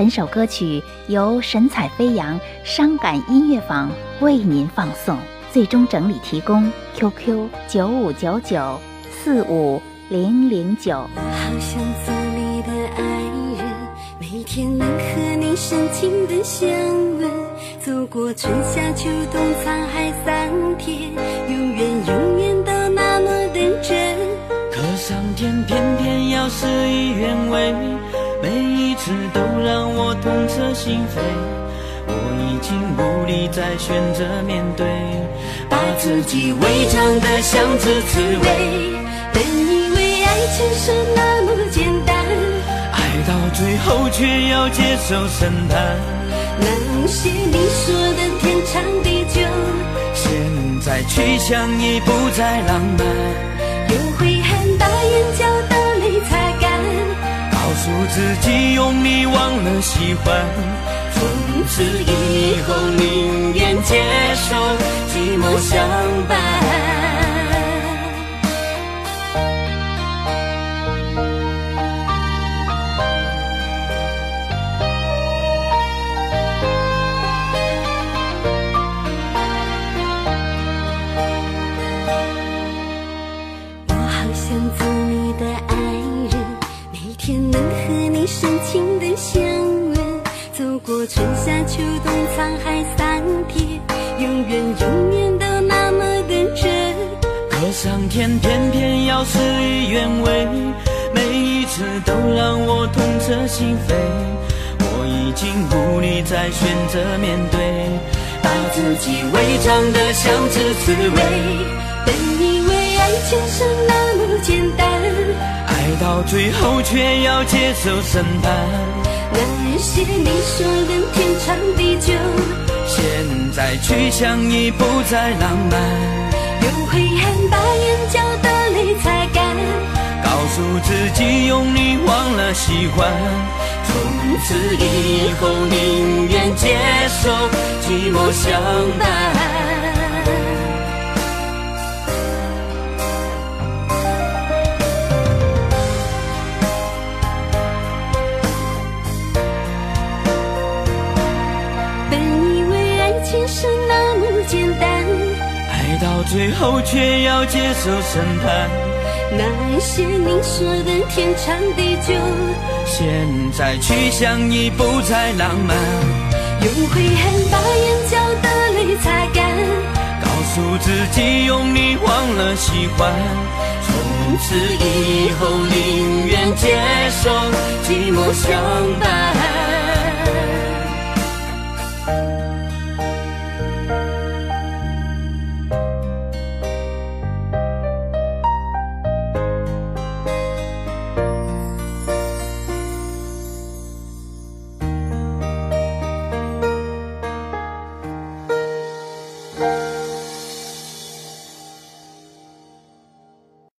本首歌曲由神采飞扬伤感音乐坊为您放送，最终整理提供 QQ 九五九九四五零零九。好想做你的爱人，每天能和你深情的相吻，走过春夏秋冬沧海桑田，永远永远都那么认真。可上天偏偏要事与愿违。每一次都让我痛彻心扉，我已经无力再选择面对，把自己伪装得像只刺猬。本以为爱情是那么简单，爱到最后却要接受审判。那些你说的天长地久，现在去想已不再浪漫，有悔自己用力忘了喜欢从此以后宁愿接受寂寞相伴我好想做你的爱人每天能和春夏秋冬，沧海桑田，永远永远都那么的真。可上天偏偏要事与愿违，每一次都让我痛彻心扉。我已经无力再选择面对，把自己伪装得像只刺猬。本以为爱情是那么简单，到最后却要接受审判。那些你说的天长地久，现在去想已不再浪漫。用悔恨把眼角的泪擦干，告诉自己用力忘了喜欢。从此以后宁愿接受寂寞相伴。到最后却要接受审判，那些你说的天长地久，现在去想已不再浪漫。用悔恨把眼角的泪擦干，告诉自己用力忘了喜欢。从此以后宁愿接受寂寞相伴。